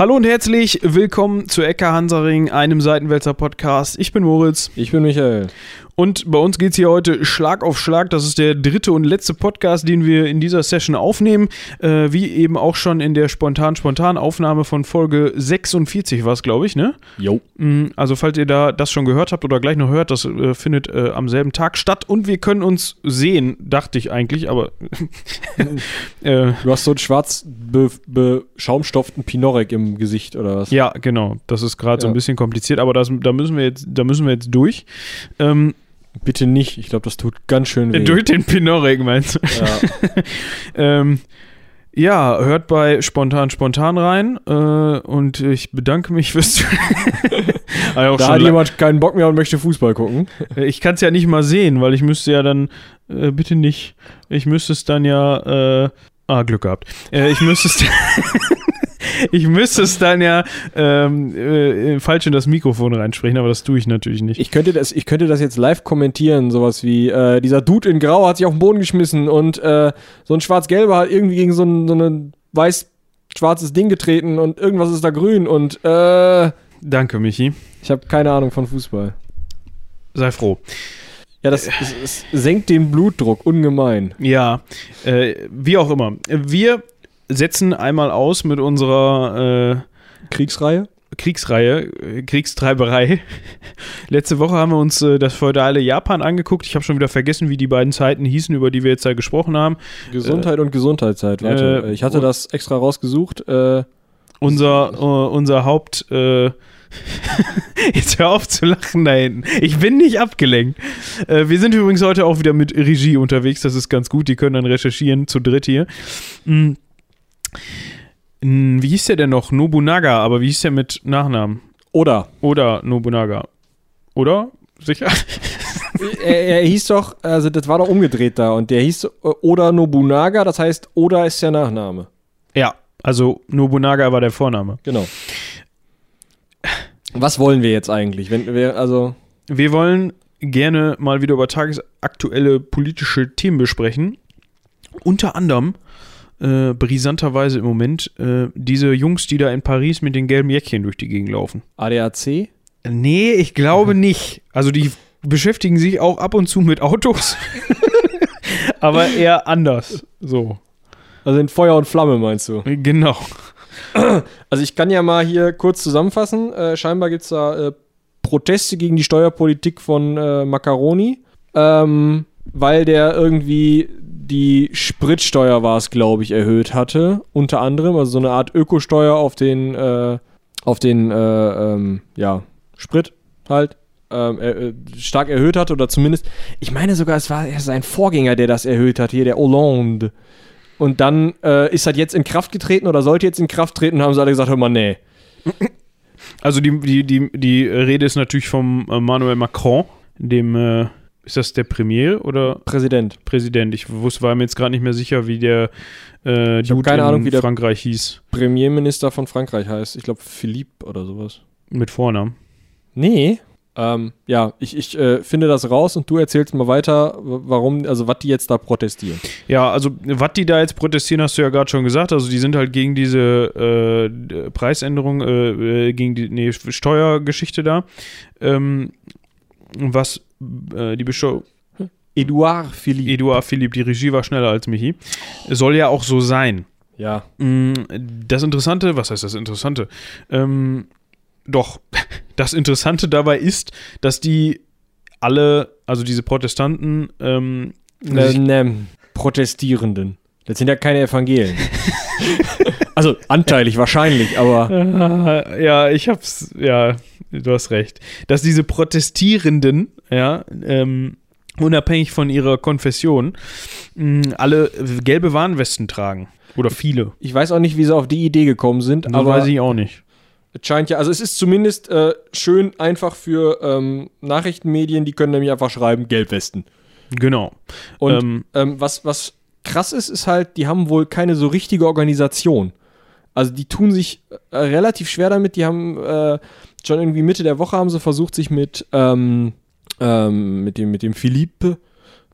Hallo und herzlich willkommen zu Ecker Hansaring, einem Seitenwälzer Podcast. Ich bin Moritz. Ich bin Michael. Und bei uns geht es hier heute Schlag auf Schlag. Das ist der dritte und letzte Podcast, den wir in dieser Session aufnehmen. Äh, wie eben auch schon in der spontan-spontan-Aufnahme von Folge 46 war es, glaube ich, ne? Jo. Also, falls ihr da das schon gehört habt oder gleich noch hört, das äh, findet äh, am selben Tag statt. Und wir können uns sehen, dachte ich eigentlich, aber. äh, du hast so einen schwarz be beschaumstofften Pinorek im Gesicht oder was? Ja, genau. Das ist gerade ja. so ein bisschen kompliziert, aber das, da, müssen wir jetzt, da müssen wir jetzt durch. Ähm, Bitte nicht. Ich glaube, das tut ganz schön weh. Durch den Pinorek meinst du? Ja. ähm, ja, hört bei Spontan Spontan rein äh, und ich bedanke mich fürs also Da hat jemand keinen Bock mehr und möchte Fußball gucken. Äh, ich kann es ja nicht mal sehen, weil ich müsste ja dann, äh, bitte nicht, ich müsste es dann ja, äh, ah, Glück gehabt. Äh, ich müsste es ich müsste es dann ja ähm, äh, falsch in das Mikrofon reinsprechen, aber das tue ich natürlich nicht. Ich könnte das, ich könnte das jetzt live kommentieren, sowas wie, äh, dieser Dude in Grau hat sich auf den Boden geschmissen und äh, so ein Schwarz-Gelber hat irgendwie gegen so ein, so ein weiß-schwarzes Ding getreten und irgendwas ist da grün und äh, Danke, Michi. Ich habe keine Ahnung von Fußball. Sei froh. Ja, das, das, das, senkt den Blutdruck ungemein. Ja, äh, wie auch immer. Wir setzen einmal aus mit unserer äh, Kriegsreihe. Kriegsreihe, äh, Kriegstreiberei. Letzte Woche haben wir uns äh, das feudale Japan angeguckt. Ich habe schon wieder vergessen, wie die beiden Zeiten hießen, über die wir jetzt da gesprochen haben. Gesundheit äh, und Gesundheitszeit. Warte, äh, ich hatte das extra rausgesucht. Äh, unser, unser Haupt. Jetzt hör auf zu lachen da hinten. Ich bin nicht abgelenkt. Äh, wir sind übrigens heute auch wieder mit Regie unterwegs. Das ist ganz gut. Die können dann recherchieren zu dritt hier. Wie hieß der denn noch? Nobunaga, aber wie hieß der mit Nachnamen? Oder. Oder Nobunaga. Oder? Sicher? er, er, hieß doch, also das war doch umgedreht da und der hieß äh, Oda Nobunaga, das heißt Oda ist der Nachname. Ja, also Nobunaga war der Vorname. Genau. Was wollen wir jetzt eigentlich? Wenn wir, also wir wollen gerne mal wieder über tagesaktuelle politische Themen besprechen. Unter anderem äh, brisanterweise im Moment äh, diese Jungs, die da in Paris mit den gelben Jäckchen durch die Gegend laufen. ADAC? Nee, ich glaube nicht. Also die beschäftigen sich auch ab und zu mit Autos, aber eher anders. So. Also in Feuer und Flamme meinst du? Genau. Also ich kann ja mal hier kurz zusammenfassen. Äh, scheinbar gibt es da äh, Proteste gegen die Steuerpolitik von äh, Macaroni, ähm, weil der irgendwie die Spritsteuer war es, glaube ich, erhöht hatte, unter anderem, also so eine Art Ökosteuer auf den, äh, auf den, äh, ähm, ja, Sprit halt. Ähm, äh, stark erhöht hat oder zumindest, ich meine sogar, es war sein Vorgänger, der das erhöht hat, hier der Hollande. Und dann äh, ist das jetzt in Kraft getreten oder sollte jetzt in Kraft treten und haben sie alle gesagt, hör mal, nee. Also die, die, die, die Rede ist natürlich vom äh, Manuel Macron, dem äh, ist das der Premier oder? Präsident. Präsident. Ich wusste, war mir jetzt gerade nicht mehr sicher, wie der äh, ich keine Ahnung, wie der Frankreich hieß. Premierminister von Frankreich heißt. Ich glaube Philippe oder sowas. Mit Vornamen. Nee. Ähm, ja, ich, ich äh, finde das raus und du erzählst mal weiter, warum, also was die jetzt da protestieren. Ja, also was die da jetzt protestieren, hast du ja gerade schon gesagt. Also die sind halt gegen diese äh, Preisänderung, äh, äh, gegen die nee, Steuergeschichte da. Ähm, was äh, die Bischof. Edouard Philippe. Edouard Philippe, die Regie war schneller als Michi. Soll ja auch so sein. Ja. Mm, das Interessante, was heißt das Interessante? Ähm, doch, das Interessante dabei ist, dass die alle, also diese Protestanten, ähm, ne, ne, Protestierenden. Das sind ja keine Evangelien. also anteilig wahrscheinlich, aber. Ja, ich hab's, ja, du hast recht. Dass diese Protestierenden, ja, ähm, unabhängig von ihrer Konfession, mh, alle gelbe Warnwesten tragen. Oder viele. Ich weiß auch nicht, wie sie auf die Idee gekommen sind, das aber. weiß ich auch nicht. Es scheint ja, also es ist zumindest äh, schön einfach für ähm, Nachrichtenmedien, die können nämlich einfach schreiben, Gelbwesten. Genau. Und ähm, ähm, was, was krass ist, ist halt, die haben wohl keine so richtige Organisation. Also die tun sich äh, relativ schwer damit. Die haben äh, schon irgendwie Mitte der Woche haben sie versucht, sich mit, ähm, mit dem, mit dem Philippe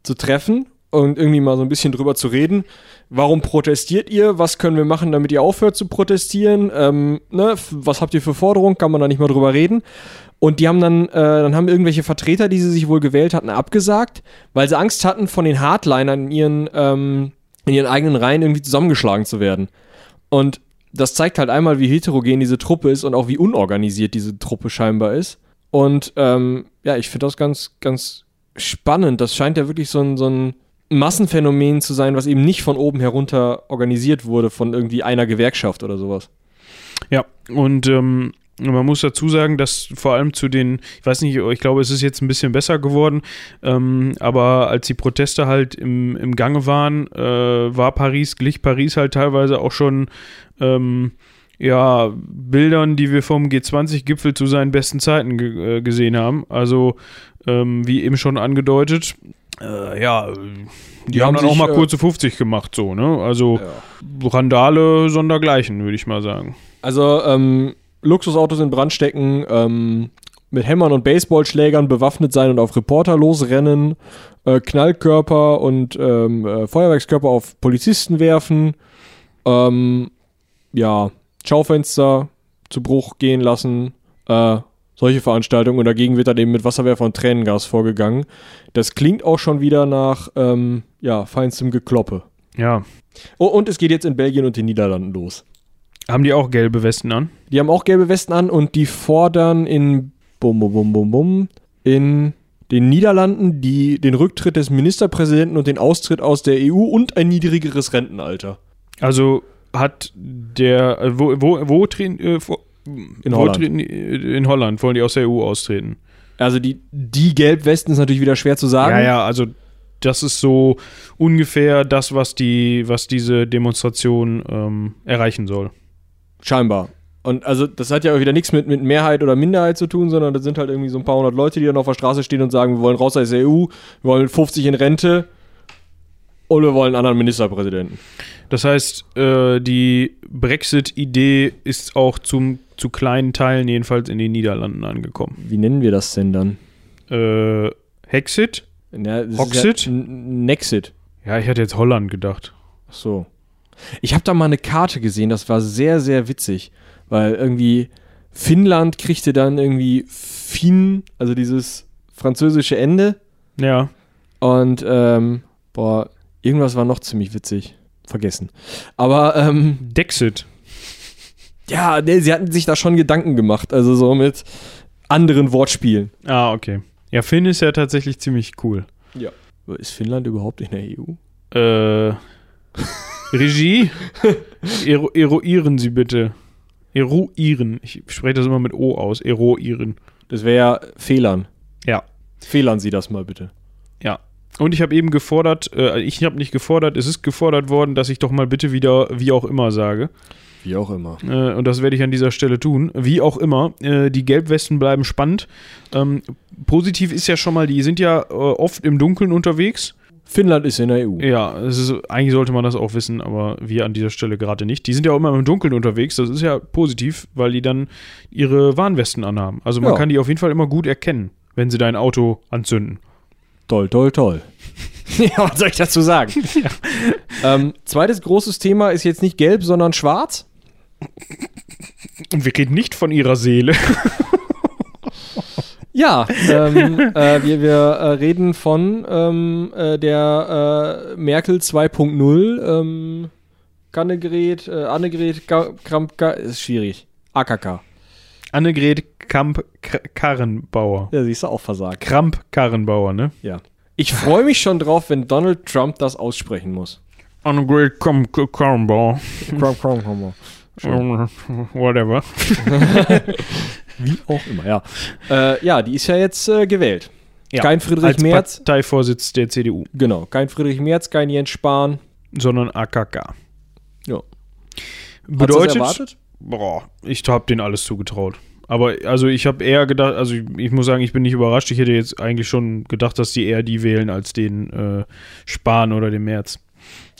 zu treffen und irgendwie mal so ein bisschen drüber zu reden. Warum protestiert ihr? Was können wir machen, damit ihr aufhört zu protestieren? Ähm, ne? Was habt ihr für Forderungen? Kann man da nicht mal drüber reden? Und die haben dann, äh, dann haben irgendwelche Vertreter, die sie sich wohl gewählt hatten, abgesagt, weil sie Angst hatten, von den Hardlinern in ihren, ähm, in ihren eigenen Reihen irgendwie zusammengeschlagen zu werden. Und das zeigt halt einmal, wie heterogen diese Truppe ist und auch wie unorganisiert diese Truppe scheinbar ist. Und ähm, ja, ich finde das ganz, ganz spannend. Das scheint ja wirklich so ein, so ein Massenphänomen zu sein, was eben nicht von oben herunter organisiert wurde, von irgendwie einer Gewerkschaft oder sowas. Ja, und ähm, man muss dazu sagen, dass vor allem zu den, ich weiß nicht, ich glaube, es ist jetzt ein bisschen besser geworden, ähm, aber als die Proteste halt im, im Gange waren, äh, war Paris, glich Paris halt teilweise auch schon, ähm, ja, Bildern, die wir vom G20-Gipfel zu seinen besten Zeiten ge äh, gesehen haben. Also, ähm, wie eben schon angedeutet, äh, ja, die, Die haben, dann auch sich, mal äh, kurze 50 gemacht, so, ne? Also, Randale sondergleichen, würde ich mal sagen. Also, ähm, Luxusautos in Brand stecken, ähm, mit Hämmern und Baseballschlägern bewaffnet sein und auf Reporter losrennen, äh, Knallkörper und ähm, äh, Feuerwerkskörper auf Polizisten werfen, ähm, ja, Schaufenster zu Bruch gehen lassen, äh, solche Veranstaltungen und dagegen wird dann eben mit Wasserwerfer und Tränengas vorgegangen. Das klingt auch schon wieder nach, ähm, ja, feinstem Gekloppe. Ja. Oh, und es geht jetzt in Belgien und den Niederlanden los. Haben die auch gelbe Westen an? Die haben auch gelbe Westen an und die fordern in bum, bum, bum, bum, bum, in den Niederlanden die, den Rücktritt des Ministerpräsidenten und den Austritt aus der EU und ein niedrigeres Rentenalter. Also hat der, äh, wo, wo, wo treten, äh, wo, In Holland. Äh, in Holland wollen die aus der EU austreten. Also die, die Gelbwesten ist natürlich wieder schwer zu sagen. Ja, ja, also das ist so ungefähr das, was die, was diese Demonstration ähm, erreichen soll. Scheinbar. Und also das hat ja auch wieder nichts mit, mit Mehrheit oder Minderheit zu tun, sondern das sind halt irgendwie so ein paar hundert Leute, die dann auf der Straße stehen und sagen, wir wollen raus aus der EU, wir wollen mit 50 in Rente und wir wollen einen anderen Ministerpräsidenten. Das heißt, äh, die Brexit-Idee ist auch zum, zu kleinen Teilen jedenfalls in den Niederlanden angekommen. Wie nennen wir das denn dann? Äh, Hexit? Ja, Hoxit? Ja Nexit. Ja, ich hatte jetzt Holland gedacht. Ach so. Ich habe da mal eine Karte gesehen, das war sehr, sehr witzig, weil irgendwie Finnland kriegte dann irgendwie Fin, also dieses französische Ende Ja. und ähm, boah, irgendwas war noch ziemlich witzig. Vergessen. Aber ähm, Dexit. ja, nee, sie hatten sich da schon Gedanken gemacht, also so mit anderen Wortspielen. Ah, okay. Ja, Finn ist ja tatsächlich ziemlich cool. Ja. Ist Finnland überhaupt in der EU? Äh, Regie, ero eruieren Sie bitte. Eruieren. Ich spreche das immer mit O aus. Eruieren. Das wäre ja Fehlern. Ja. Fehlern Sie das mal bitte. Ja. Und ich habe eben gefordert, äh, ich habe nicht gefordert, es ist gefordert worden, dass ich doch mal bitte wieder wie auch immer sage. Wie auch immer. Äh, und das werde ich an dieser Stelle tun. Wie auch immer, äh, die Gelbwesten bleiben spannend. Ähm, positiv ist ja schon mal, die sind ja äh, oft im Dunkeln unterwegs. Finnland ist in der EU. Ja, ist, eigentlich sollte man das auch wissen, aber wir an dieser Stelle gerade nicht. Die sind ja auch immer im Dunkeln unterwegs. Das ist ja positiv, weil die dann ihre Warnwesten anhaben. Also man Ja. kann die auf jeden Fall immer gut erkennen, wenn sie dein Auto anzünden. Toll, toll, toll. ja, was soll ich dazu sagen? ähm, zweites großes Thema ist jetzt nicht gelb, sondern schwarz. Und wir reden nicht von ihrer Seele. Ja, ähm, äh, wir, wir äh, reden von ähm, äh, der äh, Merkel 2.0. Ähm, Kannegret, äh, Annegret Kramp, ist schwierig. AKK. Annegret Kamp-Karrenbauer. Ja, siehst du auch versagt. Kramp-Karrenbauer, ne? Ja. Ich freue mich schon drauf, wenn Donald Trump das aussprechen muss. Annegret Kamp-Karrenbauer. Kramp, Kramp, Kramp. Whatever. Wie auch immer, ja. Äh, ja, die ist ja jetzt äh, gewählt. Ja, Kein Friedrich Als Merz. Parteivorsitz der CDU, Genau, kein Friedrich Merz, kein Jens Spahn. sondern AKK. Ja. Bedeutet, boah, ich habe denen alles zugetraut. Aber also ich habe eher gedacht, also ich, ich muss sagen, ich bin nicht überrascht. Ich hätte jetzt eigentlich schon gedacht, dass die eher die wählen als den äh, Spahn oder den März.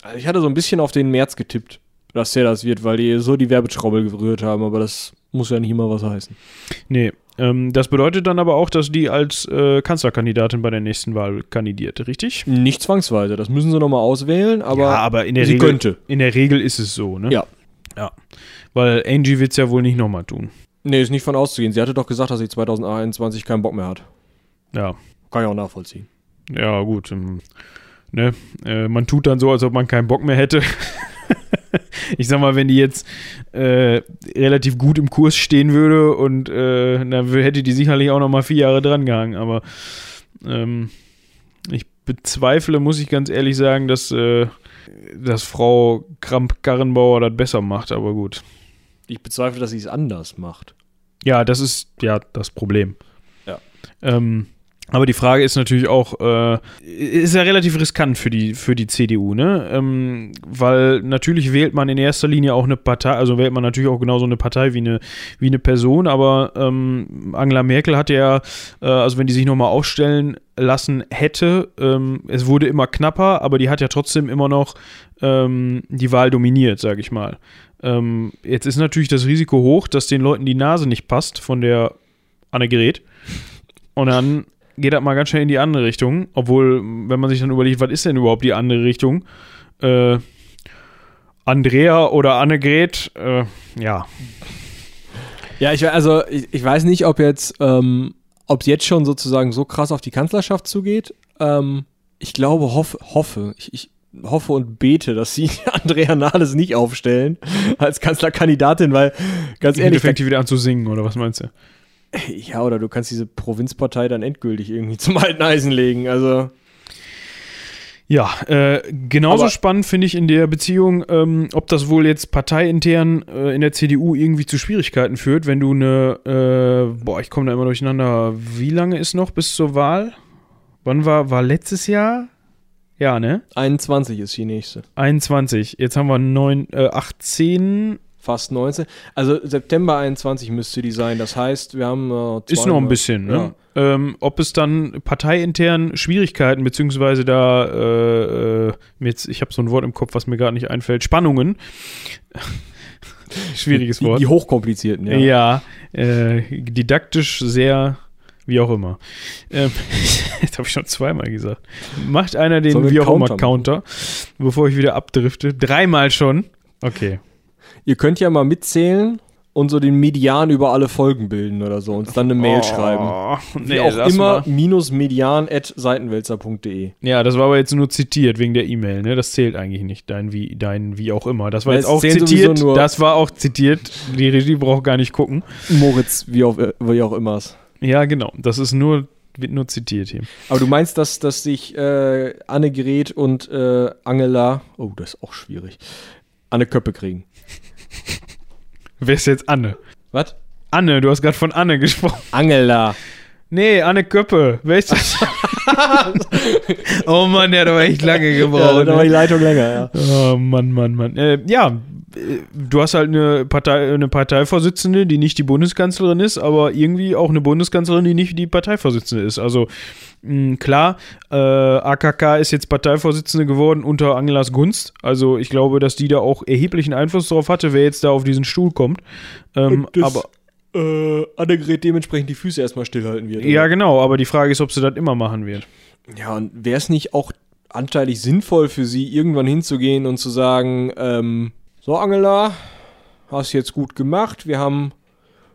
Also ich hatte so ein bisschen auf den März getippt. dass der das wird, weil die so die Werbeschraube gerührt haben, aber das muss ja nicht immer was heißen. Nee. Ähm, das bedeutet dann aber auch, dass die als äh, Kanzlerkandidatin bei der nächsten Wahl kandidiert, richtig? Nicht zwangsweise, das müssen sie nochmal auswählen, aber, ja, aber in der sie Regel, könnte. In der Regel ist es so, ne? Ja. Ja. Weil Angie wird es ja wohl nicht nochmal tun. Nee, ist nicht von auszugehen. Sie hatte doch gesagt, dass sie 2021 keinen Bock mehr hat. Ja. Kann ich auch nachvollziehen. Ja, gut. ähm, Ne? Äh, man tut dann so, als ob man keinen Bock mehr hätte. ich sag mal, wenn die jetzt äh, relativ gut im Kurs stehen würde und äh, dann hätte die sicherlich auch noch mal vier Jahre dran gehangen. Aber ähm, ich bezweifle, muss ich ganz ehrlich sagen, dass, äh, dass Frau Kramp-Karrenbauer das besser macht. Aber gut. Ich bezweifle, dass sie es anders macht. Ja, das ist ja das Problem. Ja. Ähm, aber die Frage ist natürlich auch, äh, ist ja relativ riskant für die, für die CDU, ne? Ähm, weil natürlich wählt man in erster Linie auch eine Partei, also wählt man natürlich auch genauso eine Partei wie eine, wie eine Person, aber ähm, Angela Merkel hat ja, äh, also wenn die sich nochmal aufstellen lassen hätte, ähm, es wurde immer knapper, aber die hat ja trotzdem immer noch ähm, die Wahl dominiert, sage ich mal. Ähm, jetzt ist natürlich das Risiko hoch, dass den Leuten die Nase nicht passt von der Annegret. Und dann geht das mal ganz schnell in die andere Richtung. Obwohl, wenn man sich dann überlegt, was ist denn überhaupt die andere Richtung? Äh, Andrea oder Annegret, äh, ja. Ja, ich, also ich, ich weiß nicht, ob jetzt, ähm, ob es jetzt schon sozusagen so krass auf die Kanzlerschaft zugeht. Ähm, ich glaube, hoff, hoffe, ich, ich hoffe und bete, dass sie Andrea Nahles nicht aufstellen als Kanzlerkandidatin, weil ganz Ehrlich, ehrlich, fängt die wieder an zu singen, oder was meinst du? Ja, oder du kannst diese Provinzpartei dann endgültig irgendwie zum alten Eisen legen. Also Ja, äh, genauso Aber- spannend finde ich in der Beziehung, ähm, ob das wohl jetzt parteiintern äh, in der CDU irgendwie zu Schwierigkeiten führt, wenn du eine, äh, boah, ich komme da immer durcheinander, wie lange ist noch bis zur Wahl? Wann war, war letztes Jahr? Ja, ne? 21 ist die nächste. 21. Jetzt haben wir 9, äh, 18. Fast 19. Also September 21 müsste die sein. Das heißt, wir haben äh, Ist noch ein bisschen, ne? Ja. Ähm, ob es dann parteiintern Schwierigkeiten, beziehungsweise da, äh, äh, jetzt, ich habe so ein Wort im Kopf, was mir gerade nicht einfällt, Spannungen. Schwieriges Die, Wort. die hochkomplizierten, ja. Ja, äh, didaktisch sehr, wie auch immer. Ähm, habe ich schon zweimal gesagt. Macht einer den wie auch immer Counter, bevor ich wieder abdrifte. Dreimal schon. Okay. Ihr könnt ja mal mitzählen und so den Median über alle Folgen bilden oder so. Uns dann eine Mail schreiben. Oh, Wie nee, auch lass immer, mal. minus median at seitenwälzer.de. Ja, das war aber jetzt nur zitiert wegen der E-Mail, ne? Das zählt eigentlich nicht, dein wie, dein wie auch immer. Das war Ja, jetzt auch zitiert. Das war auch zitiert. Die Regie braucht gar nicht gucken. Moritz, wie auch, äh, wie auch immer. Ja, genau. Das ist nur, wird nur zitiert hier. Aber du meinst, dass, dass sich äh, Annegret und äh, Angela, oh, das ist auch schwierig, Anne Köppe kriegen. Wer ist jetzt Anne? Was? Anne, du hast gerade von Anne gesprochen. Angela. Nee, Anne Köppe. Wer ist das? oh Mann, der hat aber echt lange Ja, gebraucht. da war die ne? Leitung länger, ja. Oh Mann, Mann, Mann. Äh, ja, äh, du hast halt eine, Partei, eine Parteivorsitzende, die nicht die Bundeskanzlerin ist, aber irgendwie auch eine Bundeskanzlerin, die nicht die Parteivorsitzende ist. Also mh, klar, äh, AKK ist jetzt Parteivorsitzende geworden unter Angelas Gunst. Also ich glaube, dass die da auch erheblichen Einfluss darauf hatte, wer jetzt da auf diesen Stuhl kommt. Ähm, das- aber Äh, Annegret dementsprechend die Füße erstmal stillhalten wird. ja, oder? genau. Aber die Frage ist, ob sie das immer machen wird. Ja, und wäre es nicht auch anteilig sinnvoll für sie, irgendwann hinzugehen und zu sagen, ähm, so Angela, hast jetzt gut gemacht, wir haben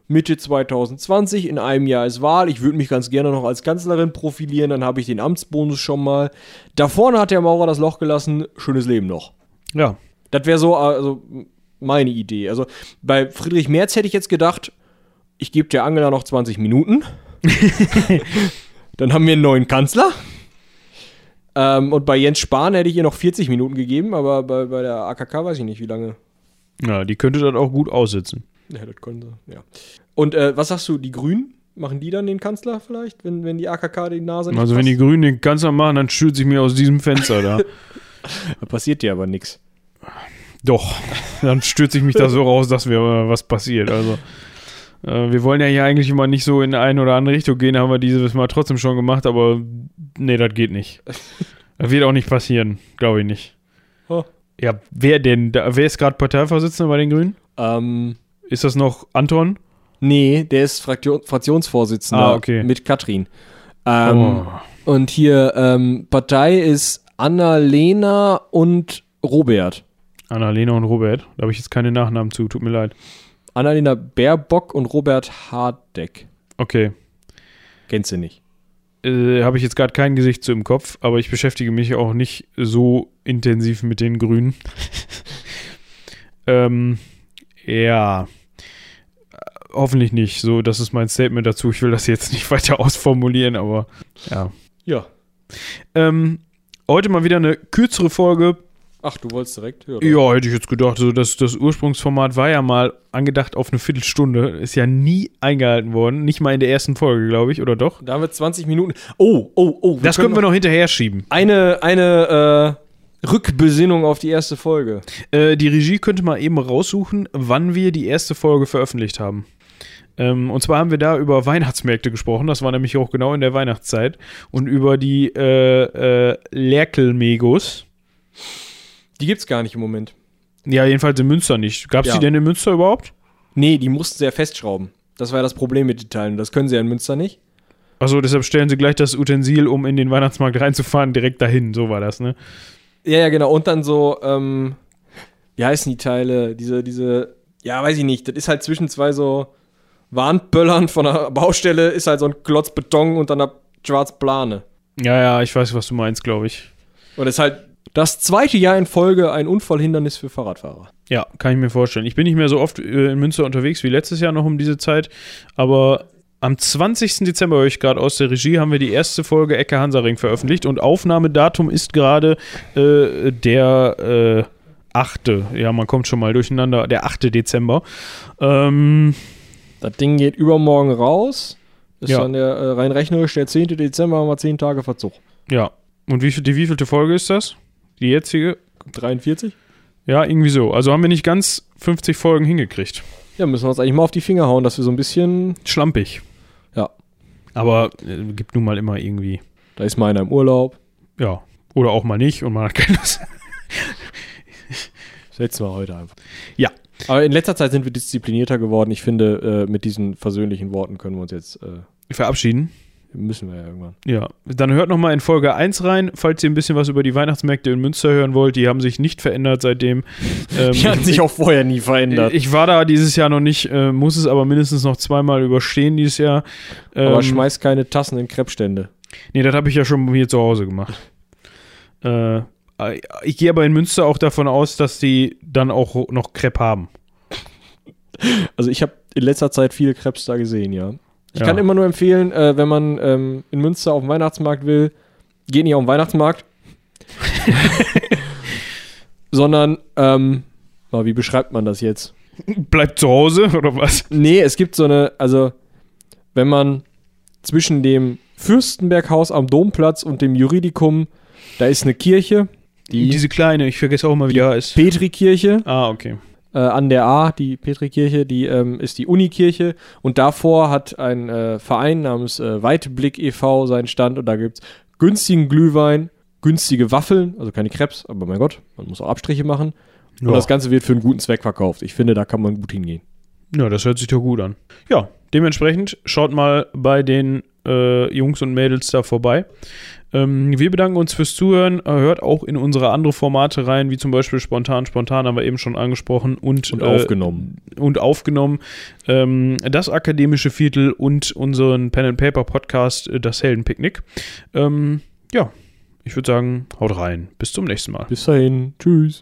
Mitte 2020, in einem Jahr ist Wahl, ich würde mich ganz gerne noch als Kanzlerin profilieren, dann habe ich den Amtsbonus schon mal. Da vorne hat der Maurer das Loch gelassen, schönes Leben noch. Ja, Das wäre so also meine Idee. Also bei Friedrich Merz hätte ich jetzt gedacht, ich gebe der Angela noch 20 Minuten. Dann haben wir einen neuen Kanzler. Ähm, und bei Jens Spahn hätte ich ihr noch 40 Minuten gegeben, aber bei, bei der AKK weiß ich nicht, wie lange. ja die könnte das auch gut aussitzen. Ja, das können sie, ja. Und äh, was sagst du, die Grünen? Machen die dann den Kanzler vielleicht, wenn, wenn die AKK die Nase nicht Also wenn die passt? Grünen den Kanzler machen, dann stürze ich mir aus diesem Fenster da. Da passiert dir aber nichts. Doch, dann stürze ich mich da so raus, dass mir äh, was passiert. Also äh, wir wollen ja hier eigentlich immer nicht so in eine oder andere Richtung gehen, haben wir dieses Mal trotzdem schon gemacht, aber nee, das geht nicht. Das wird auch nicht passieren, glaube ich nicht. Oh. Ja, wer denn? Da, wer ist gerade Parteivorsitzender bei den Grünen? Ähm, Ist das noch Anton? nee, der ist Fraktion, Fraktionsvorsitzender Ah, okay. mit Katrin. Ähm, Oh. Und hier, ähm, Partei ist Annalena und Robert. Annalena und Robert. Da habe ich jetzt keine Nachnamen zu, tut mir leid. Annalena Baerbock und Robert Hardeck. Okay. Kennst du nicht? Äh, habe ich jetzt gerade kein Gesicht zu im Kopf, aber ich beschäftige mich auch nicht so intensiv mit den Grünen. ähm, ja. Hoffentlich nicht. So, das ist mein Statement dazu. Ich will das jetzt nicht weiter ausformulieren, aber ja. Ja. Ähm, heute mal wieder eine kürzere Folge. Ach, du wolltest direkt? Ja. Ja, hätte ich jetzt gedacht. So, das, das Ursprungsformat war ja mal angedacht auf eine Viertelstunde. Ist ja nie eingehalten worden. Nicht mal in der ersten Folge, glaube ich, oder doch? Da haben wir 20 Minuten. Oh, oh, oh. Das können wir noch hinterher schieben. Eine, eine äh, Rückbesinnung auf die erste Folge. Äh, die Regie könnte mal eben raussuchen, wann wir die erste Folge veröffentlicht haben. Ähm, und zwar haben wir da über Weihnachtsmärkte gesprochen. Das war nämlich auch genau in der Weihnachtszeit. Und über die äh, äh, Lerkel-Megos. Die gibt's gar nicht im Moment. Ja, jedenfalls in Münster nicht. Gab es Ja. die denn in Münster überhaupt? Nee, die mussten sie ja festschrauben. Das war ja das Problem mit den Teilen. Das können sie ja in Münster nicht. Achso, deshalb stellen sie gleich das Utensil, um in den Weihnachtsmarkt reinzufahren, direkt dahin. So war das, ne? Ja, ja, genau. Und dann so, ähm, wie heißen die Teile? Diese, diese, ja, weiß ich nicht. Das ist halt zwischen zwei so Warnböllern von der Baustelle, ist halt so ein Klotz Beton und dann eine schwarz Plane. Ja, ja, ich weiß, was du meinst, glaube ich. Und es ist halt das zweite Jahr in Folge ein Unfallhindernis für Fahrradfahrer. Ja, kann ich mir vorstellen. Ich bin nicht mehr so oft äh, in Münster unterwegs wie letztes Jahr noch um diese Zeit, aber am 20. Dezember höre ich gerade aus der Regie, haben wir die erste Folge Ecke Hansaring veröffentlicht und Aufnahmedatum ist gerade äh, der äh, 8. Ja, man kommt schon mal durcheinander, der 8. Dezember. Ähm, Das Ding geht übermorgen raus. Ist Ja. dann der äh, rein rechnerisch der 10. Dezember, haben wir 10 Tage Verzug. ja. Und wie, viel- die wievielte Folge ist das? Die jetzige? 43? Ja, irgendwie so. Also haben wir nicht ganz 50 Folgen hingekriegt. Ja, müssen wir uns eigentlich mal auf die Finger hauen, dass wir so ein bisschen. Schlampig. Ja. Aber äh, gibt nun mal immer irgendwie. Da ist mal einer im Urlaub. Ja. Oder auch mal nicht und man hat keine Lust. Setzen wir heute einfach. Ja. Aber in letzter Zeit sind wir disziplinierter geworden. Ich finde, äh, mit diesen versöhnlichen Worten können wir uns jetzt. Äh, Verabschieden. müssen wir ja irgendwann. Ja. Dann hört noch mal in Folge 1 rein, falls ihr ein bisschen was über die Weihnachtsmärkte in Münster hören wollt. Die haben sich nicht verändert seitdem. Ähm, Die hat sich auch vorher nie verändert. ich war da dieses Jahr noch nicht, äh, muss es aber mindestens noch zweimal überstehen dieses Jahr. Ähm, aber schmeiß keine Tassen in Kreppstände. Nee, das habe ich ja schon hier zu Hause gemacht. Äh, ich gehe aber in Münster auch davon aus, dass die dann auch noch Crepe haben. Also ich habe in letzter Zeit viele Krebs da gesehen, ja. Ich Ja. kann immer nur empfehlen, äh, wenn man ähm, in Münster auf den Weihnachtsmarkt will, geht nicht auf den Weihnachtsmarkt. Sondern, ähm, na, wie beschreibt man das jetzt? Bleibt zu Hause oder was? Nee, es gibt so eine, also wenn man zwischen dem Fürstenberghaus am Domplatz und dem Juridikum, da ist eine Kirche, die Diese kleine, ich vergesse auch immer, wie die heißt. Petrikirche Ah, okay. äh, an der A, die Petrikirche, die ähm, ist die Unikirche und davor hat ein äh, Verein namens äh, Weitblick e.V. seinen Stand und da gibt es günstigen Glühwein, günstige Waffeln, also keine Krebs, aber mein Gott, man muss auch Abstriche machen. Ja. Und das Ganze wird für einen guten Zweck verkauft. Ich finde, da kann man gut hingehen. Ja, das hört sich doch gut an. Ja, dementsprechend schaut mal bei den äh, Jungs und Mädels da vorbei. Ähm, wir bedanken uns fürs Zuhören. Äh, Hört auch in unsere andere Formate rein, wie zum Beispiel Spontan. Spontan haben wir eben schon angesprochen und, Und äh, aufgenommen. und aufgenommen. Ähm, das akademische Viertel und unseren Pen and Paper Podcast, äh, das Heldenpicknick. Ähm, ja, ich würde sagen, haut rein. Bis zum nächsten Mal. Bis dahin. Tschüss.